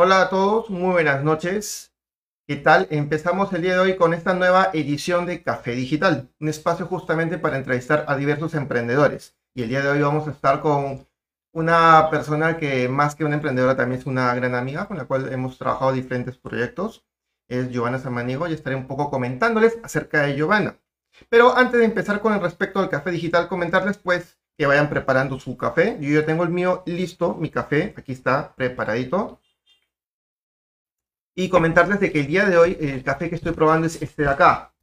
Hola a todos, muy buenas noches. ¿Qué tal? Empezamos el día de hoy con esta nueva edición de Café Digital, un espacio justamente para entrevistar a diversos emprendedores. Y el día de hoy vamos a estar con una persona que más que una emprendedora también es una gran amiga con la cual hemos trabajado diferentes proyectos. Es Giovanna Samaniego y estaré un poco comentándoles acerca de Giovanna. Pero antes de empezar con el respecto al café digital, comentarles pues que vayan preparando su café. Yo ya tengo el mío listo, mi café, aquí está preparadito y comentarles de que el día de hoy el café que estoy probando es este de acá.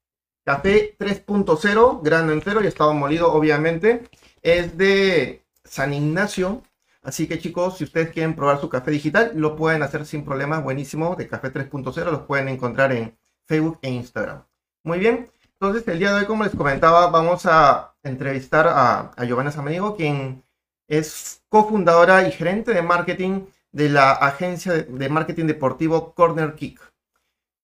Café 3.0, grano entero y estado molido, obviamente. Es de San Ignacio. Así que chicos, si ustedes quieren probar su café digital, lo pueden hacer sin problemas. Buenísimo, de Café 3.0. Los pueden encontrar en Facebook e Instagram. Muy bien. Entonces, el día de hoy, como les comentaba, vamos a entrevistar a, a Giovanna Samanigo, quien es cofundadora y gerente de marketing de la agencia de marketing deportivo Corner Kick.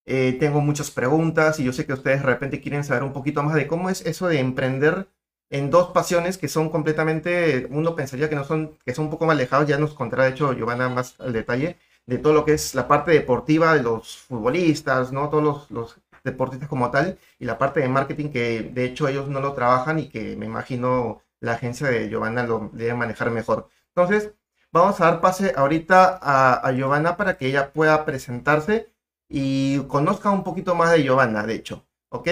Eh, tengo muchas preguntas y yo sé que ustedes de repente quieren saber un poquito más de cómo es eso de emprender en dos pasiones que son completamente, uno pensaría que no son, que son un poco más alejados, ya nos contará de hecho Giovanna más al detalle de todo lo que es la parte deportiva de los futbolistas, ¿no? Todos los, los deportistas como tal y la parte de marketing que de hecho ellos no lo trabajan y que me imagino la agencia de Giovanna lo debe manejar mejor. Entonces, Vamos a dar pase ahorita a, Giovanna para que ella pueda presentarse y conozca un poquito más de Giovanna, de hecho. ¿Ok?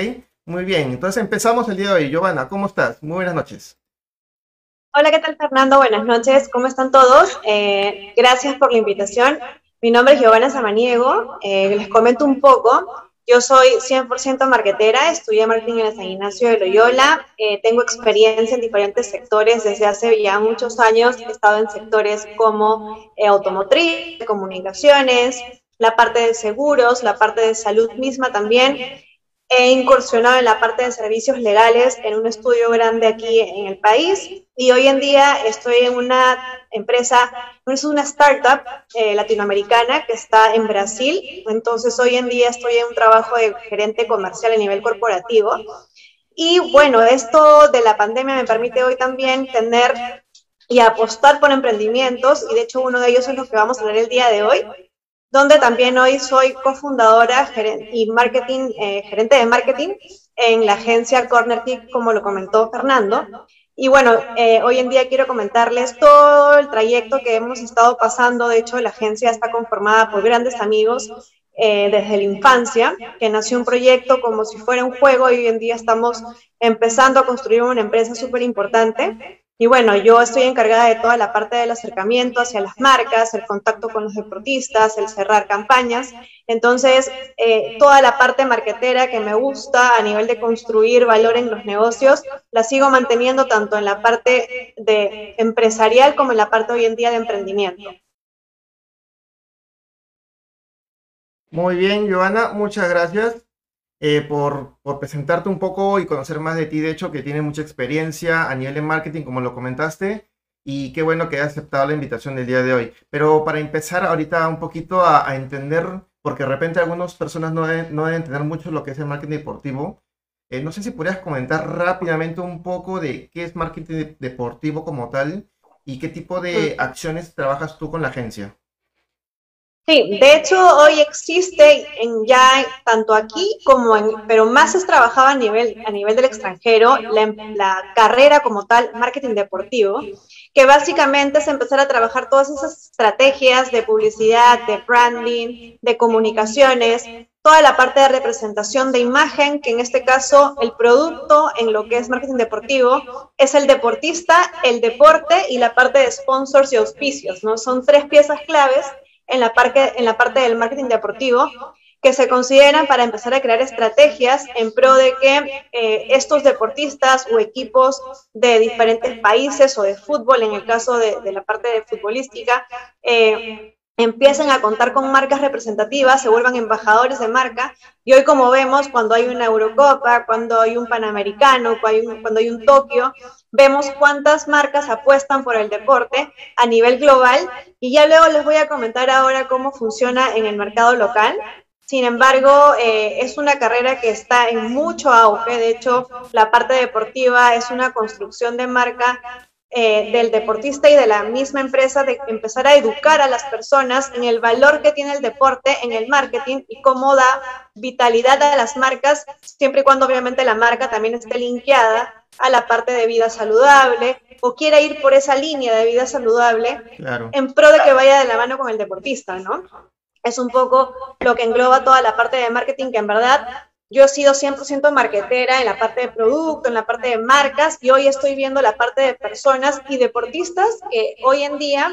Muy bien, entonces empezamos el día de hoy. Giovanna, ¿cómo estás? Muy buenas noches. Hola, ¿qué tal Fernando? Buenas noches, ¿cómo están todos? Eh, gracias por la invitación. Mi nombre es Giovanna Samaniego. Eh, les comento un poco. Yo soy 100% marketera, estudié marketing en el San Ignacio de Loyola, eh, tengo experiencia en diferentes sectores desde hace ya muchos años, he estado en sectores como eh, automotriz, comunicaciones, la parte de seguros, la parte de salud misma también, He incursionado en la parte de servicios legales en un estudio grande aquí en el país y hoy en día estoy en una empresa, es una startup eh, latinoamericana que está en Brasil. Entonces hoy en día estoy en un trabajo de gerente comercial a nivel corporativo. Y bueno, esto de la pandemia me permite hoy también tener y apostar por emprendimientos y de hecho uno de ellos es lo que vamos a ver el día de hoy donde también hoy soy cofundadora y marketing, eh, gerente de marketing en la agencia Corner Kick, como lo comentó Fernando. Y bueno, eh, hoy en día quiero comentarles todo el trayecto que hemos estado pasando. De hecho, la agencia está conformada por grandes amigos eh, desde la infancia, que nació un proyecto como si fuera un juego y hoy en día estamos empezando a construir una empresa súper importante. Y bueno, yo estoy encargada de toda la parte del acercamiento hacia las marcas, el contacto con los deportistas, el cerrar campañas. Entonces, eh, toda la parte marketera que me gusta a nivel de construir valor en los negocios, la sigo manteniendo tanto en la parte de empresarial como en la parte hoy en día de emprendimiento. Muy bien, Joana, muchas gracias. Eh, por, presentarte un poco y conocer más de ti, de hecho, que tiene mucha experiencia a nivel de marketing, como lo comentaste, y qué bueno que hayas aceptado la invitación del día de hoy. Pero para empezar ahorita un poquito a, entender, porque de repente algunas personas no deben, no deben entender mucho lo que es el marketing deportivo, eh, no sé si podrías comentar rápidamente un poco de qué es marketing deportivo como tal y qué tipo de mm. acciones trabajas tú con la agencia. Sí, de hecho hoy existe en ya tanto aquí como en, pero más es trabajaba a nivel, a nivel del extranjero, la, la carrera como tal, marketing deportivo, que básicamente es empezar a trabajar todas esas estrategias de publicidad, de branding, de comunicaciones, toda la parte de representación de imagen, que en este caso el producto en lo que es marketing deportivo es el deportista, el deporte y la parte de sponsors y auspicios, ¿no? Son tres piezas claves en la, parte, en la parte del marketing deportivo que se consideran para empezar a crear estrategias en pro de que eh, estos deportistas o equipos de diferentes países o de fútbol, en el caso de, de la parte futbolística, eh, empiecen a contar con marcas representativas, se vuelvan embajadores de marca. Y hoy como vemos, cuando hay una Eurocopa, cuando hay un Panamericano, cuando hay un, Tokio, vemos cuántas marcas apuestan por el deporte a nivel global. Y ya luego les voy a comentar ahora cómo funciona en el mercado local. Sin embargo, eh, es una carrera que está en mucho auge. De hecho, la parte deportiva es una construcción de marca eh, del deportista y de la misma empresa de empezar a educar a las personas en el valor que tiene el deporte en el marketing y cómo da vitalidad a las marcas, siempre y cuando obviamente la marca también esté linkeada a la parte de vida saludable o quiera ir por esa línea de vida saludable en pro de que vaya de la mano con el deportista, ¿no? Es un poco lo que engloba toda la parte de marketing que en verdad yo he sido 100% marketera en la parte de producto, en la parte de marcas y hoy estoy viendo la parte de personas y deportistas que hoy en día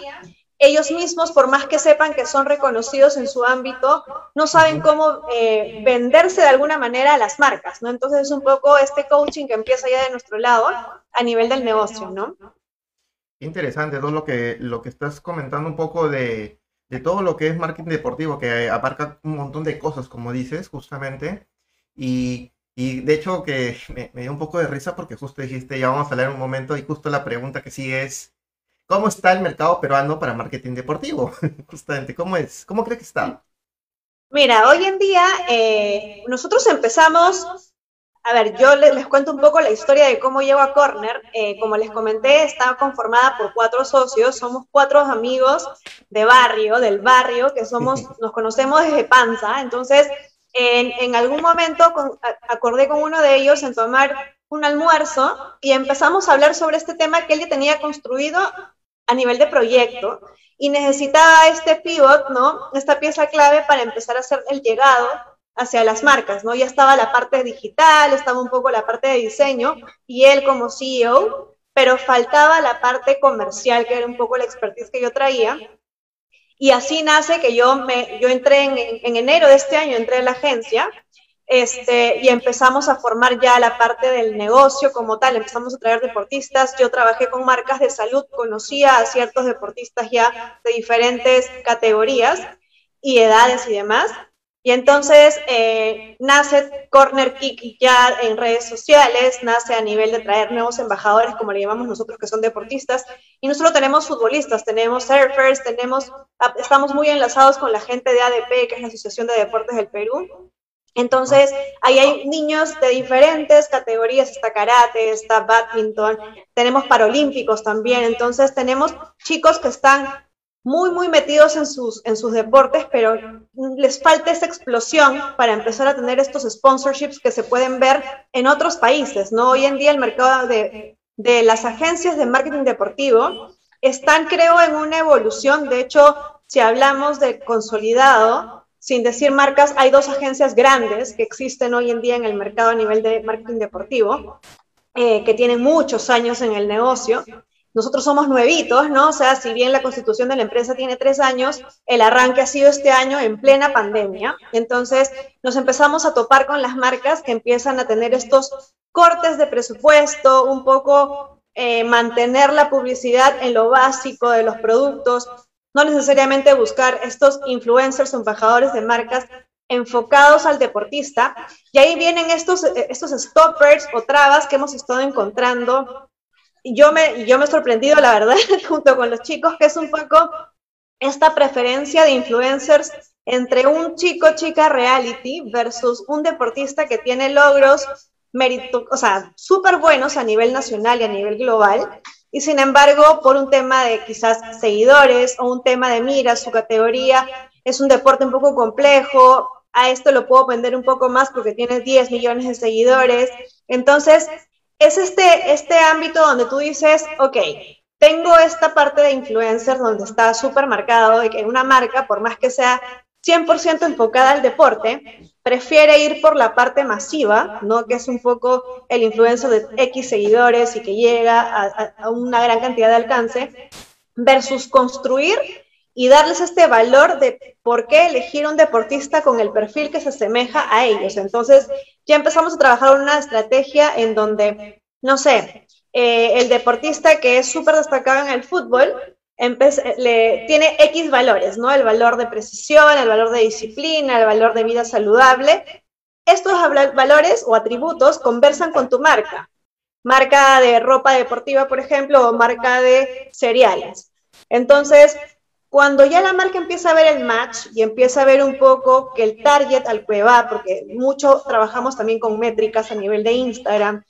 ellos mismos, por más que sepan que son reconocidos en su ámbito, no saben cómo eh, venderse de alguna manera a las marcas, ¿no? Entonces es un poco este coaching que empieza ya de nuestro lado a nivel del negocio, ¿no? Interesante, todo lo que, lo que estás comentando un poco de, de todo lo que es marketing deportivo, que abarca un montón de cosas, como dices, justamente. Y, de hecho que me, dio un poco de risa porque justo dijiste, ya vamos a hablar un momento y justo la pregunta que sigue es, ¿cómo está el mercado peruano para marketing deportivo? Justamente, ¿cómo es? ¿Cómo cree que está? Mira, hoy en día eh, nosotros empezamos, a ver, yo les, cuento un poco la historia de cómo llego a Corner. Eh, como les comenté, está conformada por cuatro socios, somos cuatro amigos de barrio, del barrio, que somos, nos conocemos desde panza, entonces en, algún momento acordé con uno de ellos en tomar un almuerzo y empezamos a hablar sobre este tema que él ya tenía construido a nivel de proyecto y necesitaba este pivot, ¿no? Esta pieza clave para empezar a hacer el llegado hacia las marcas, ¿no? Ya estaba la parte digital, estaba un poco la parte de diseño y él como CEO, pero faltaba la parte comercial, que era un poco la expertise que yo traía. Y así nace que yo, me, yo entré en, enero de este año, entré en la agencia este, y empezamos a formar ya la parte del negocio como tal, empezamos a traer deportistas, yo trabajé con marcas de salud, conocía a ciertos deportistas ya de diferentes categorías y edades y demás, y entonces eh, nace Corner Kick ya en redes sociales, nace a nivel de traer nuevos embajadores, como le llamamos nosotros, que son deportistas. Y no solo tenemos futbolistas, tenemos surfers, tenemos, estamos muy enlazados con la gente de ADP, que es la Asociación de Deportes del Perú. Entonces, ahí hay niños de diferentes categorías, está karate, está badminton, tenemos paralímpicos también, entonces tenemos chicos que están muy, muy metidos en sus, en sus deportes, pero les falta esa explosión para empezar a tener estos sponsorships que se pueden ver en otros países, ¿no? Hoy en día el mercado de, de las agencias de marketing deportivo están, creo, en una evolución. De hecho, si hablamos de consolidado, sin decir marcas, hay dos agencias grandes que existen hoy en día en el mercado a nivel de marketing deportivo, eh, que tienen muchos años en el negocio nosotros somos nuevitos, ¿no? O sea, si bien la constitución de la empresa tiene tres años, el arranque ha sido este año en plena pandemia. Entonces, nos empezamos a topar con las marcas que empiezan a tener estos cortes de presupuesto, un poco eh, mantener la publicidad en lo básico de los productos, no necesariamente buscar estos influencers o embajadores de marcas enfocados al deportista. Y ahí vienen estos, estos stoppers o trabas que hemos estado encontrando yo me, yo me he sorprendido, la verdad, junto con los chicos, que es un poco esta preferencia de influencers entre un chico, chica reality versus un deportista que tiene logros mérito, o sea, súper buenos a nivel nacional y a nivel global. Y sin embargo, por un tema de quizás seguidores o un tema de mira, su categoría es un deporte un poco complejo, a esto lo puedo vender un poco más porque tiene 10 millones de seguidores. Entonces, es este, este ámbito donde tú dices, ok, tengo esta parte de influencer donde está súper marcado de que una marca, por más que sea 100% enfocada al deporte, prefiere ir por la parte masiva, ¿no? Que es un poco el influencer de X seguidores y que llega a una gran cantidad de alcance, versus construir y darles este valor de por qué elegir un deportista con el perfil que se asemeja a ellos. Entonces, ya empezamos a trabajar una estrategia en donde, no sé, eh, el deportista que es súper destacado en el fútbol, le, tiene X valores, ¿no? El valor de precisión, el valor de disciplina, el valor de vida saludable. Estos valores o atributos conversan con tu marca. Marca de ropa deportiva, por ejemplo, o marca de cereales. Entonces, cuando ya la marca empieza a ver el match y empieza a ver un poco que el target al que va, porque mucho trabajamos también con métricas a nivel de Instagram,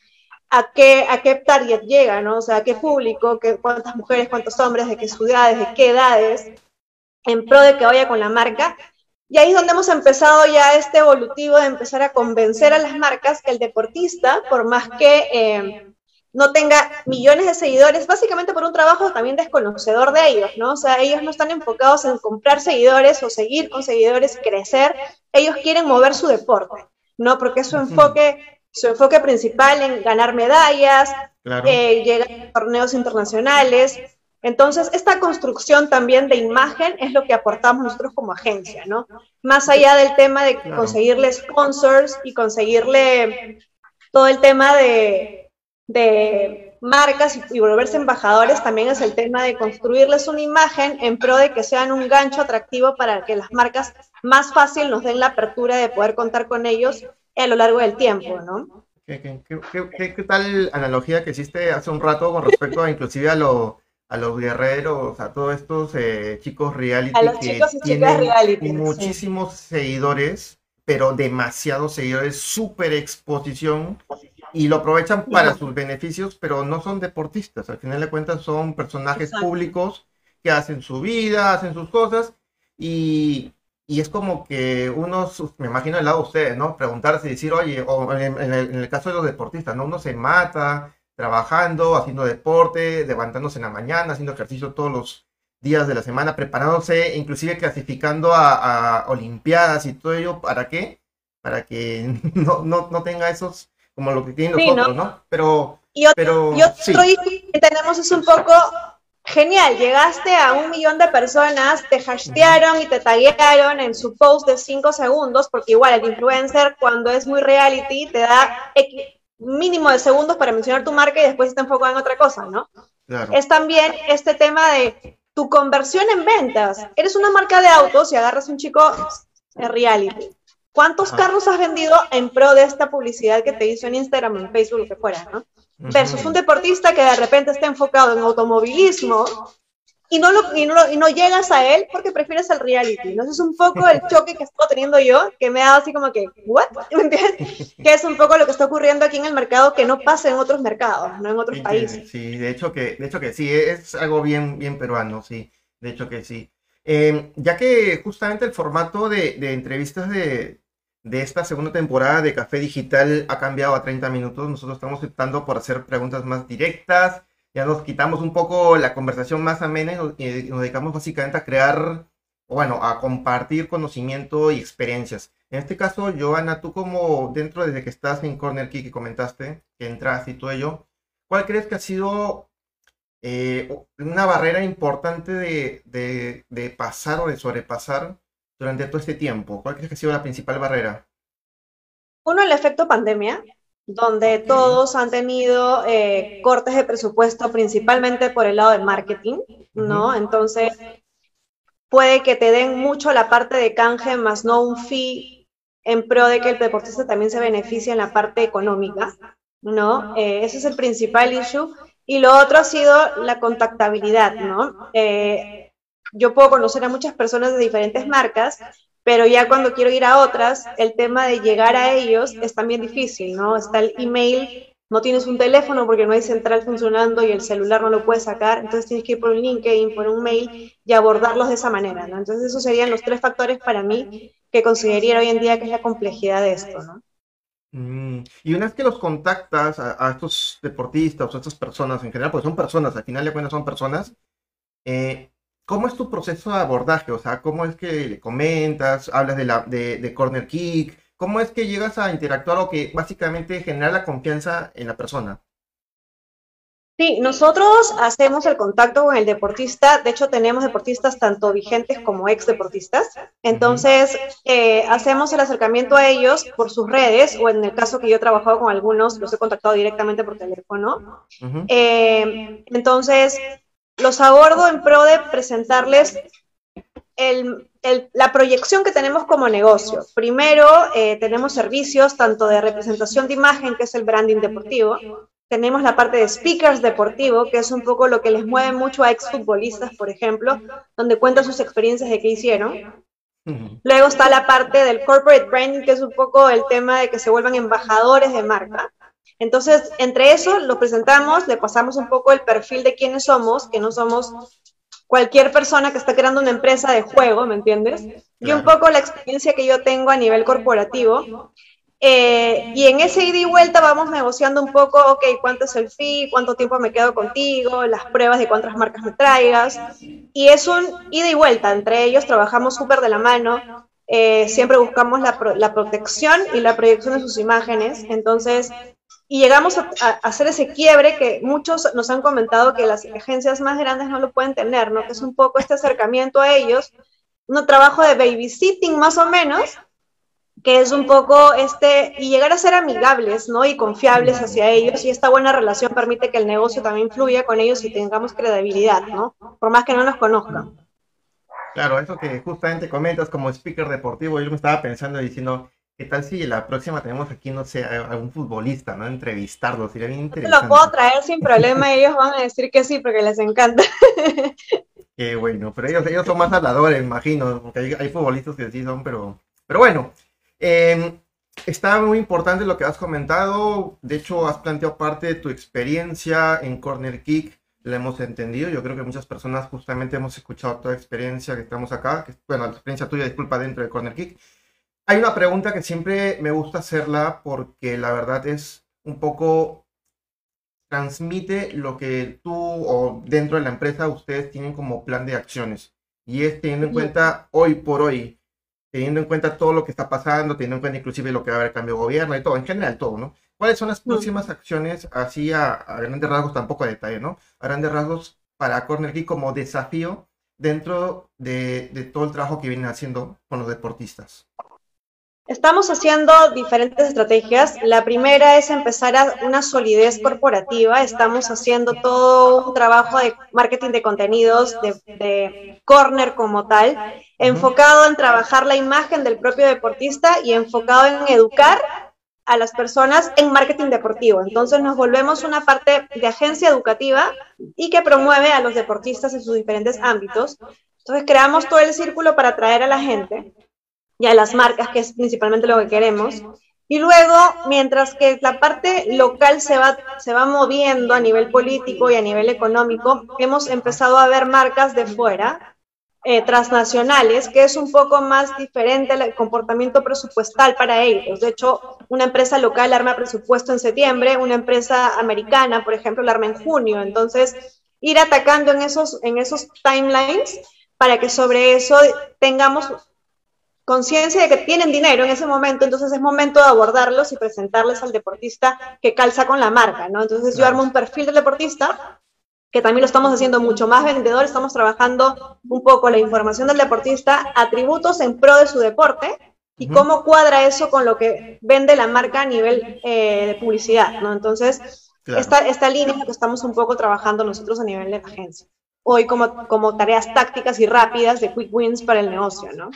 a qué, a qué target llega, ¿no? O sea, a qué público, qué, cuántas mujeres, cuántos hombres, de qué ciudades, de qué edades, en pro de que vaya con la marca. Y ahí es donde hemos empezado ya este evolutivo de empezar a convencer a las marcas que el deportista, por más que eh, no tenga millones de seguidores, básicamente por un trabajo también desconocedor de ellos, ¿no? O sea, ellos no están enfocados en comprar seguidores o seguir con seguidores, crecer, ellos quieren mover su deporte, ¿no? Porque es su enfoque su enfoque principal en ganar medallas, eh, llegar a torneos internacionales. Entonces, esta construcción también de imagen es lo que aportamos nosotros como agencia, ¿no? Más allá del tema de conseguirle sponsors y conseguirle todo el tema de, de marcas y, volverse embajadores, también es el tema de construirles una imagen en pro de que sean un gancho atractivo para que las marcas más fácil nos den la apertura de poder contar con ellos a lo largo del tiempo, ¿no? ¿Qué, tal analogía que hiciste hace un rato con respecto a inclusive a, a los guerreros, a todos estos eh, chicos reality que tienen muchísimos seguidores, pero demasiados seguidores, súper exposición y lo aprovechan para sus beneficios, pero no son deportistas, al final de cuentas son personajes públicos que hacen su vida, hacen sus cosas y y es como que uno, me imagino el lado de ustedes, ¿no? Preguntarse y decir, oye, o en, el, caso de los deportistas, ¿no? Uno se mata trabajando, haciendo deporte, levantándose en la mañana, haciendo ejercicio todos los días de la semana, preparándose, inclusive clasificando a, Olimpiadas y todo ello, ¿para qué? Para que no, no, no tenga esos, como lo que tienen los otros, ¿no? Pero, y otro, pero, y otro que tenemos es un poco genial, llegaste a un millón de personas, te hashtaron y te taguearon en su post de cinco segundos, porque igual el influencer cuando es muy reality te da mínimo de segundos para mencionar tu marca y después está enfocado en otra cosa, ¿no? Es también este tema de tu conversión en ventas. Eres una marca de autos y agarras un chico de reality. ¿Cuántos carros has vendido en pro de esta publicidad que te hizo en Instagram, en Facebook, lo que fuera, ¿no? versus un deportista que de repente está enfocado en automovilismo y no, lo, y no, y no llegas a él porque prefieres el reality. ¿no? es un poco el choque que estoy teniendo yo, que me ha dado así como que, ¿what? ¿Me entiendes? Que es un poco lo que está ocurriendo aquí en el mercado que no pasa en otros mercados, no en otros países. Sí, de hecho que, de hecho que sí, es algo bien, bien peruano, sí, de hecho que sí. Eh, ya que justamente el formato de, de entrevistas de, de esta segunda temporada de Café Digital ha cambiado a 30 minutos. Nosotros estamos optando por hacer preguntas más directas. Ya nos quitamos un poco la conversación más amena y nos, dedicamos básicamente a crear, bueno, a compartir conocimiento y experiencias. En este caso, Joana, tú como dentro desde que estás en Corner Key que comentaste, que entras y todo ello, ¿cuál crees que ha sido eh, una barrera importante de, de pasar o de sobrepasar durante todo este tiempo? ¿Cuál crees que ha sido la principal barrera? Uno, el efecto pandemia, donde todos han tenido eh, cortes de presupuesto principalmente por el lado de marketing, ¿no? Entonces, puede que te den mucho la parte de canje, más no un fee en pro de que el deportista también se beneficie en la parte económica, ¿no? Eh, ese es el principal issue. Y lo otro ha sido la contactabilidad, ¿no? Eh, yo puedo conocer a muchas personas de diferentes marcas, pero ya cuando quiero ir a otras, el tema de llegar a ellos es también difícil, ¿no? Está el email, no tienes un teléfono porque no hay central funcionando y el celular no lo puedes sacar, entonces tienes que ir por un LinkedIn, por un mail y abordarlos de esa manera, ¿no? Entonces esos serían los tres factores para mí que consideraría hoy en día que es la complejidad de esto, ¿no? Mm, y una vez que los contactas a, estos deportistas a estas personas en general, pues son personas, al final de cuentas son personas, eh, ¿Cómo es tu proceso de abordaje? O sea, ¿cómo es que le comentas, hablas de, la, de, corner kick? ¿Cómo es que llegas a interactuar o que básicamente genera la confianza en la persona? Sí, nosotros hacemos el contacto con el deportista. De hecho, tenemos deportistas tanto vigentes como ex deportistas. Entonces, eh, hacemos el acercamiento a ellos por sus redes, o en el caso que yo he trabajado con algunos, los he contactado directamente por teléfono. Eh, entonces, los abordo en pro de presentarles la proyección que tenemos como negocio. Primero, eh, tenemos servicios tanto de representación de imagen, que es el branding deportivo. Tenemos la parte de speakers deportivo, que es un poco lo que les mueve mucho a exfutbolistas, por ejemplo, donde cuentan sus experiencias de qué hicieron. Luego está la parte del corporate branding, que es un poco el tema de que se vuelvan embajadores de marca. Entonces, entre eso lo presentamos, le pasamos un poco el perfil de quiénes somos, que no somos cualquier persona que está creando una empresa de juego, ¿me entiendes? Y un poco la experiencia que yo tengo a nivel corporativo. Eh, y en ese ida y vuelta vamos negociando un poco, ok, cuánto es el fee, cuánto tiempo me quedo contigo, las pruebas de cuántas marcas me traigas. Y es un ida y vuelta, entre ellos trabajamos súper de la mano, eh, siempre buscamos la, la, protección y la proyección de sus imágenes. Entonces, y llegamos a, hacer ese quiebre que muchos nos han comentado que las agencias más grandes no lo pueden tener, ¿no? Que es un poco este acercamiento a ellos, un trabajo de babysitting más o menos, que es un poco este, y llegar a ser amigables, ¿no? Y confiables hacia ellos, y esta buena relación permite que el negocio también fluya con ellos y tengamos credibilidad, ¿no? Por más que no nos conozcan. Claro, eso que justamente comentas como speaker deportivo, yo me estaba pensando diciendo, ¿Qué tal si la próxima tenemos aquí, no sé, a un futbolista, ¿no? Entrevistarlo, sería bien interesante. Lo puedo traer sin problema ellos van a decir que sí, porque les encanta. Qué bueno, pero ellos, ellos son más habladores, imagino, porque hay, futbolistas que sí son, pero, pero bueno. Em, está muy importante lo que has comentado, de hecho has planteado parte de tu experiencia en Corner Kick, la hemos entendido, yo creo que muchas personas justamente hemos escuchado toda experiencia que estamos acá, que, bueno, la experiencia tuya, disculpa, dentro de Corner Kick, hay una pregunta que siempre me gusta hacerla porque la verdad es un poco transmite lo que tú o dentro de la empresa ustedes tienen como plan de acciones. Y es teniendo en cuenta hoy por hoy, teniendo en cuenta todo lo que está pasando, teniendo en cuenta inclusive lo que va a haber cambio de gobierno y todo, en general todo, ¿no? ¿Cuáles son las próximas acciones, así a, grandes rasgos, tampoco a detalle, ¿no? A grandes rasgos para Corner Key como desafío dentro de, de todo el trabajo que vienen haciendo con los deportistas. Estamos haciendo diferentes estrategias. La primera es empezar a una solidez corporativa. Estamos haciendo todo un trabajo de marketing de contenidos, de, corner como tal, enfocado en trabajar la imagen del propio deportista y enfocado en educar a las personas en marketing deportivo. Entonces nos volvemos una parte de agencia educativa y que promueve a los deportistas en sus diferentes ámbitos. Entonces creamos todo el círculo para atraer a la gente y a las marcas, que es principalmente lo que queremos. Y luego, mientras que la parte local se va, se va moviendo a nivel político y a nivel económico, hemos empezado a ver marcas de fuera, eh, transnacionales, que es un poco más diferente el comportamiento presupuestal para ellos. De hecho, una empresa local arma presupuesto en septiembre, una empresa americana, por ejemplo, la arma en junio. Entonces, ir atacando en esos, en esos timelines para que sobre eso tengamos conciencia de que tienen dinero en ese momento, entonces es momento de abordarlos y presentarles al deportista que calza con la marca, ¿no? Entonces yo armo un perfil del deportista, que también lo estamos haciendo mucho más vendedor, estamos trabajando un poco la información del deportista, atributos en pro de su deporte y cómo cuadra eso con lo que vende la marca a nivel eh, de publicidad, ¿no? Entonces, esta, esta línea que estamos un poco trabajando nosotros a nivel de agencia. Hoy como, como tareas tácticas y rápidas de quick wins para el negocio, ¿no?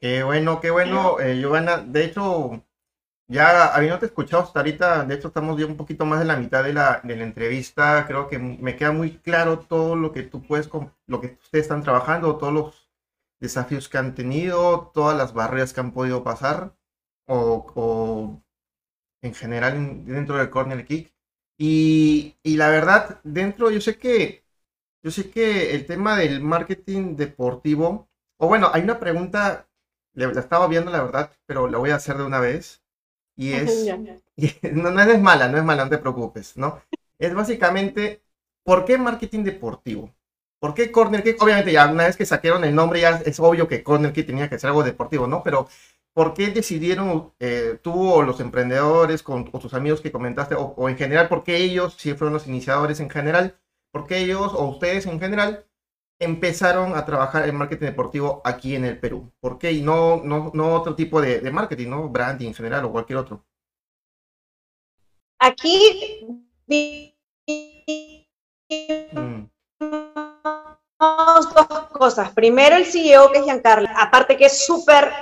Qué bueno, qué bueno, eh, Giovanna. De hecho, ya habiéndote escuchado hasta ahorita, de hecho estamos ya un poquito más de la mitad de la, de la entrevista. Creo que me queda muy claro todo lo que tú puedes, lo que ustedes están trabajando, todos los desafíos que han tenido, todas las barreras que han podido pasar, o, en general dentro del corner kick. Y, y la verdad, dentro, yo sé que, yo sé que el tema del marketing deportivo, o bueno, hay una pregunta la estaba viendo la verdad, pero la voy a hacer de una vez. Y es, no, no es mala, no es mala, no te preocupes, ¿no? Es básicamente, ¿por qué marketing deportivo? ¿Por qué Corner Kick? Obviamente ya una vez que saquearon el nombre ya es obvio que Corner Kick tenía que ser algo deportivo, ¿no? Pero ¿por qué decidieron eh, tú o los emprendedores con, o tus amigos que comentaste, o, o, en general, por qué ellos, si fueron los iniciadores en general, por qué ellos o ustedes en general empezaron a trabajar en marketing deportivo aquí en el Perú? ¿Por qué? Y no, no, no otro tipo de, marketing, ¿no? Branding en general o cualquier otro. Aquí mm. dos cosas. Primero el CEO que es Giancarlo, aparte que es súper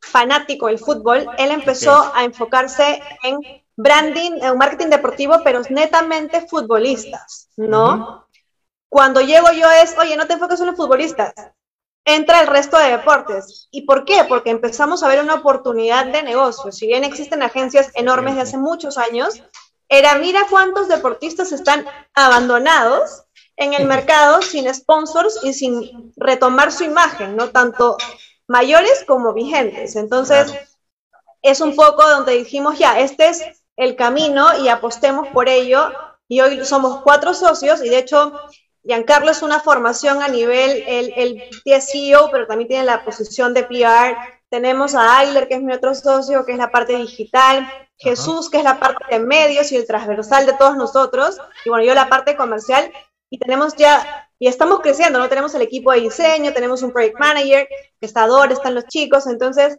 fanático del fútbol, él empezó a enfocarse en branding, en marketing deportivo, pero netamente futbolistas, ¿no? Cuando llego yo es, oye, no te enfoques en los futbolistas, entra el resto de deportes. ¿Y por qué? Porque empezamos a ver una oportunidad de negocio. Si bien existen agencias enormes de hace muchos años, era, mira cuántos deportistas están abandonados en el mercado sin sponsors y sin retomar su imagen, ¿no? Tanto mayores como vigentes. Entonces, es un poco donde dijimos, ya, este es el camino y apostemos por ello. Y hoy somos cuatro socios y de hecho Giancarlo es una formación a nivel, el él es CEO, pero también tiene la posición de PR. Tenemos a Ayler, que es mi otro socio, que es la parte digital. Jesús, que es la parte de medios y el transversal de todos nosotros. Y bueno, yo la parte comercial. Y tenemos ya, y estamos creciendo, ¿no? Tenemos el equipo de diseño, tenemos un project manager, que está Dor, están los chicos. Entonces,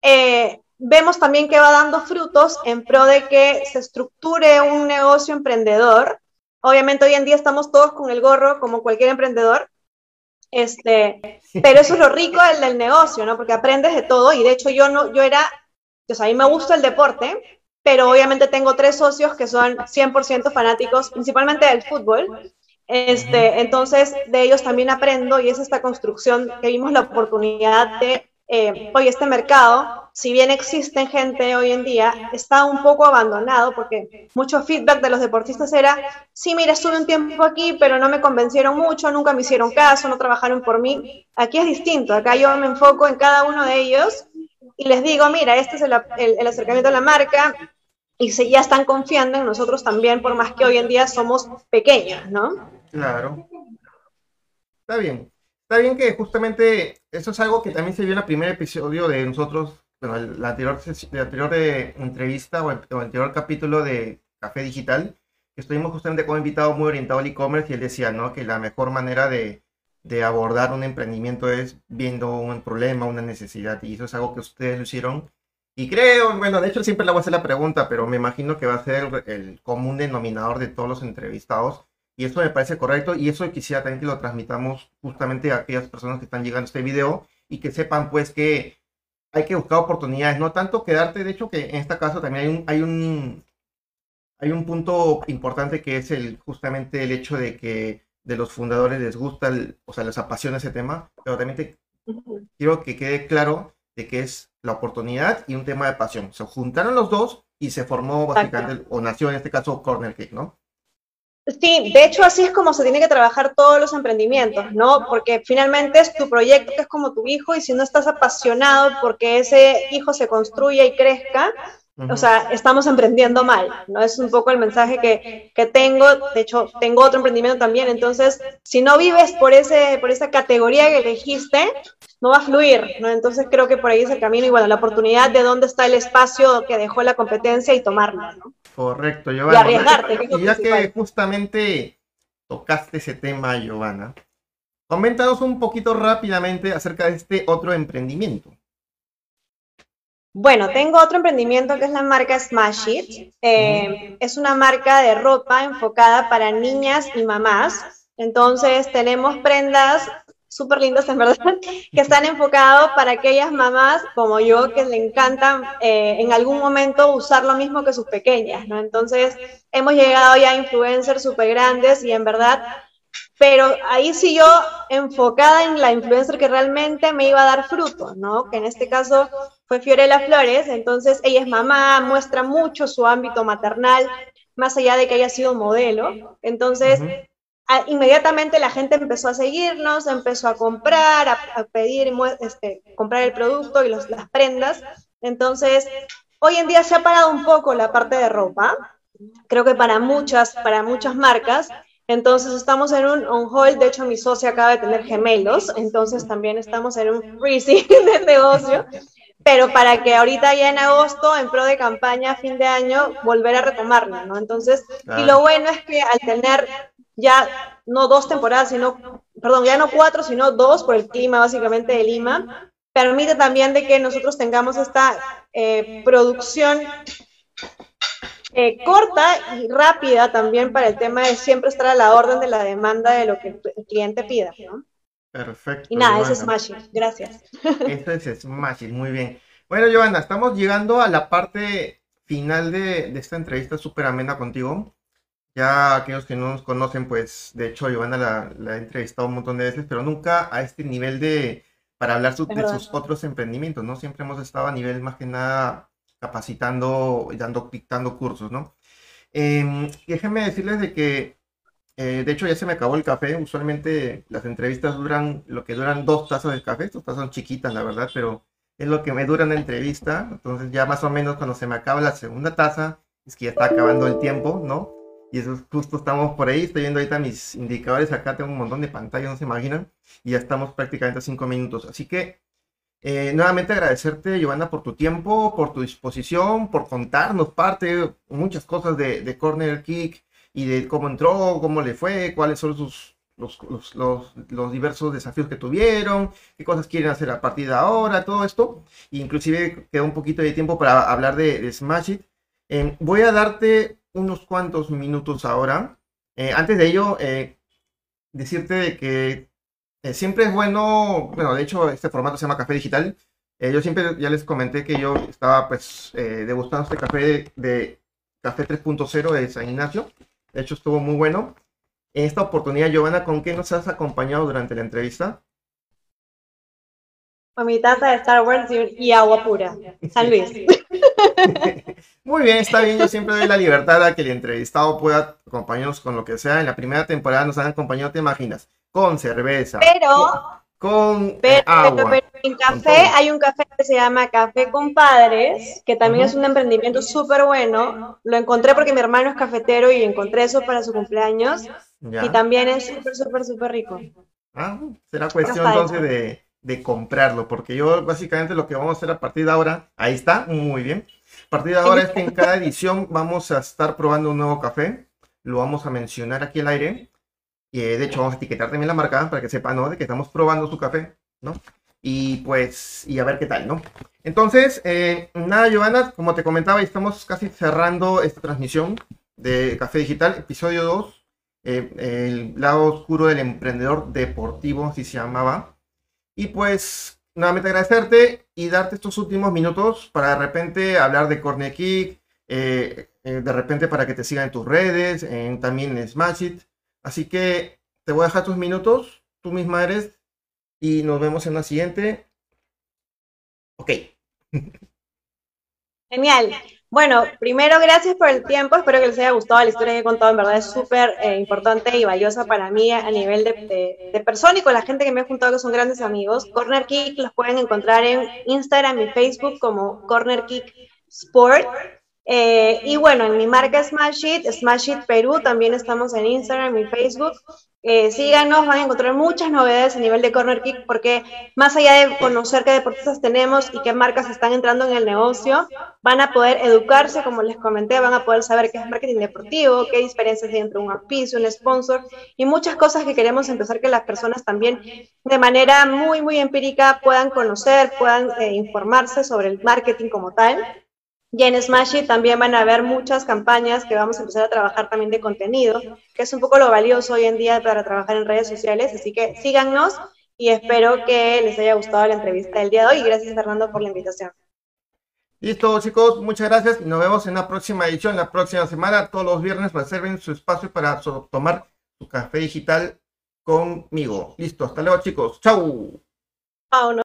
eh, vemos también que va dando frutos en pro de que se estructure un negocio emprendedor Obviamente hoy en día estamos todos con el gorro, como cualquier emprendedor, este, pero eso es lo rico del, negocio, ¿no? Porque aprendes de todo y de hecho yo no, yo era, o sea, a mí me gusta el deporte, pero obviamente tengo tres socios que son 100% fanáticos, principalmente del fútbol. Este, entonces, de ellos también aprendo y es esta construcción que vimos la oportunidad de eh, hoy este mercado, si bien existen gente hoy en día, está un poco abandonado porque mucho feedback de los deportistas era, sí, mira, estuve un tiempo aquí, pero no me convencieron mucho, nunca me hicieron caso, no trabajaron por mí. Aquí es distinto, acá yo me enfoco en cada uno de ellos y les digo, mira, este es el, el, acercamiento a la marca y se, ya están confiando en nosotros también, por más que hoy en día somos pequeños, ¿no? Claro. Está bien. Está bien que justamente eso es algo que también se vio en el primer episodio de nosotros, bueno, la anterior, la anterior de entrevista o el, anterior capítulo de Café Digital, que estuvimos justamente con un invitado muy orientado al e-commerce y él decía, ¿no? Que la mejor manera de, de abordar un emprendimiento es viendo un problema, una necesidad, y eso es algo que ustedes lo hicieron. Y creo, bueno, de hecho siempre le voy a hacer la pregunta, pero me imagino que va a ser el común denominador de todos los entrevistados y eso me parece correcto y eso quisiera también que lo transmitamos justamente a aquellas personas que están llegando a este video y que sepan pues que hay que buscar oportunidades, no tanto quedarte, de hecho que en este caso también hay un, hay un, hay un punto importante que es el, justamente el hecho de que de los fundadores les gusta, o sea, les apasiona ese tema, pero también quiero que quede claro de que es la oportunidad y un tema de pasión. Se juntaron los dos y se formó básicamente, o nació en este caso Corner Cake, ¿no? Sí, de hecho así es como se tiene que trabajar todos los emprendimientos, ¿no? Porque finalmente es tu proyecto que es como tu hijo y si no estás apasionado porque ese hijo se construya y crezca, o sea, estamos emprendiendo mal, ¿no? Es un poco el mensaje que, que, tengo, de hecho tengo otro emprendimiento también, entonces si no vives por, ese, por esa categoría que elegiste, no va a fluir, ¿no? Entonces creo que por ahí es el camino y bueno, la oportunidad de dónde está el espacio que dejó la competencia y tomarlo, ¿no? Correcto, Giovanna. Y arriesgarte. y ya que justamente tocaste ese tema, Giovanna, coméntanos un poquito rápidamente acerca de este otro emprendimiento. Bueno, tengo otro emprendimiento que es la marca Smash It. Eh, es una marca de ropa enfocada para niñas y mamás. Entonces tenemos prendas súper lindos en verdad, que están enfocados para aquellas mamás como yo que le encantan eh, en algún momento usar lo mismo que sus pequeñas, ¿no? Entonces, hemos llegado ya a influencers súper grandes y en verdad, pero ahí sí yo enfocada en la influencer que realmente me iba a dar fruto, ¿no? Que en este caso fue Fiorella Flores, entonces ella es mamá, muestra mucho su ámbito maternal, más allá de que haya sido modelo, entonces inmediatamente la gente empezó a seguirnos, empezó a comprar, a, pedir, este, comprar el producto y las prendas. Entonces, hoy en día se ha parado un poco la parte de ropa, creo que para muchas, para muchas marcas. Entonces estamos en un on hold, de hecho mi socio acaba de tener gemelos, entonces también estamos en un freezing de negocio, pero para que ahorita ya en agosto, en pro de campaña, fin de año, volver a retomarlo, ¿no? Entonces, y lo bueno es que al tener ya no dos temporadas, sino, perdón, ya no cuatro, sino dos por el clima básicamente de Lima, permite también de que nosotros tengamos esta eh, producción eh, corta y rápida también para el tema de siempre estar a la orden de la demanda de lo que el cliente pida, ¿no? Perfecto. Y nada, eso es Smashing. Gracias. Eso es Smashing, muy bien. Bueno, Giovanna, estamos llegando a la parte final de, de esta entrevista súper amena contigo. Ya aquellos que no nos conocen, pues de hecho Giovanna la, la ha entrevistado un montón de veces, pero nunca a este nivel de, para hablar de sus otros emprendimientos, ¿no? Siempre hemos estado a nivel más que nada capacitando y dando, dictando cursos, ¿no? Eh, déjenme decirles de que, eh, de hecho, ya se me acabó el café. Usualmente las entrevistas duran lo que duran dos tazas de café. Estas tazas son chiquitas, la verdad, pero es lo que me dura una entrevista. Entonces, ya más o menos cuando se me acaba la segunda taza, es que ya está acabando el tiempo, ¿no? Y eso es justo estamos por ahí. Estoy viendo ahorita mis indicadores. Acá tengo un montón de pantallas, no se imaginan. Y ya estamos prácticamente a cinco minutos. Así que eh, nuevamente agradecerte, Giovanna, por tu tiempo, por tu disposición, por contarnos parte, muchas cosas de, Corner Kick y de cómo entró, cómo le fue, cuáles son sus, los, los, los, diversos desafíos que tuvieron, qué cosas quieren hacer a partir de ahora, todo esto. inclusive queda un poquito de tiempo para hablar de, de Smash It. Eh, voy a darte unos cuantos minutos ahora. Eh, antes de ello, decirte que eh, siempre es bueno, bueno, de hecho este formato se llama Café Digital. Eh, yo siempre ya les comenté que yo estaba pues eh, degustando este café de, Café 3.0 de San Ignacio. De hecho estuvo muy bueno. En esta oportunidad, Giovanna, ¿con qué nos has acompañado durante la entrevista? Con mi taza de Star Wars y agua pura. San Luis. Muy bien, está bien. Yo siempre doy la libertad a que el entrevistado pueda acompañarnos con lo que sea. En la primera temporada nos han acompañado, ¿te imaginas? con cerveza. Pero, con eh, agua. Pero, en café hay un café que se llama Café Compadres, que también es un emprendimiento súper bueno. Lo encontré porque mi hermano es cafetero y encontré eso para su cumpleaños. Y también es súper, súper, súper rico. Ah, será cuestión entonces de, de, comprarlo, porque yo básicamente lo que vamos a hacer a partir de ahora, ahí está, muy bien. A partir de ahora es que en cada edición vamos a estar probando un nuevo café. Lo vamos a mencionar aquí al aire y de hecho, vamos a etiquetar también la marca para que sepan, ¿no? De que estamos probando su café, ¿no? Y pues, y a ver qué tal, ¿no? Entonces, eh, nada, Giovanna, como te comentaba, estamos casi cerrando esta transmisión de Café Digital, episodio 2, eh, el lado oscuro del emprendedor deportivo, así se llamaba. Y pues, nuevamente agradecerte y darte estos últimos minutos para de repente hablar de Corner Kick, eh, de repente para que te sigan en tus redes, también en Smash It. Así que te voy a dejar tus minutos, tú misma eres, y nos vemos en la siguiente. Ok. Genial. Bueno, primero gracias por el tiempo, espero que les haya gustado la historia que he contado, en verdad es súper eh, importante y valiosa para mí a nivel de, persona y con la gente que me he juntado que son grandes amigos. Corner Kick los pueden encontrar en Instagram y Facebook como Corner Kick Sport. Eh, y bueno, en mi marca Smash It, Smash It Perú, también estamos en Instagram y Facebook. Eh, síganos, van a encontrar muchas novedades a nivel de Corner Kick, porque más allá de conocer qué deportistas tenemos y qué marcas están entrando en el negocio, van a poder educarse, como les comenté, van a poder saber qué es marketing deportivo, qué diferencias hay entre un auspicio, un sponsor y muchas cosas que queremos empezar que las personas también de manera muy, muy empírica puedan conocer, puedan eh, informarse sobre el marketing como tal. Y en Smashy también van a haber muchas campañas que vamos a empezar a trabajar también de contenido, que es un poco lo valioso hoy en día para trabajar en redes sociales. Así que síganos y espero que les haya gustado la entrevista del día de hoy. Gracias, Fernando, por la invitación. Listo, chicos, muchas gracias. Nos vemos en la próxima edición, la próxima semana. Todos los viernes reserven su espacio para tomar su café digital conmigo. Listo, hasta luego, chicos. Chau. Chau.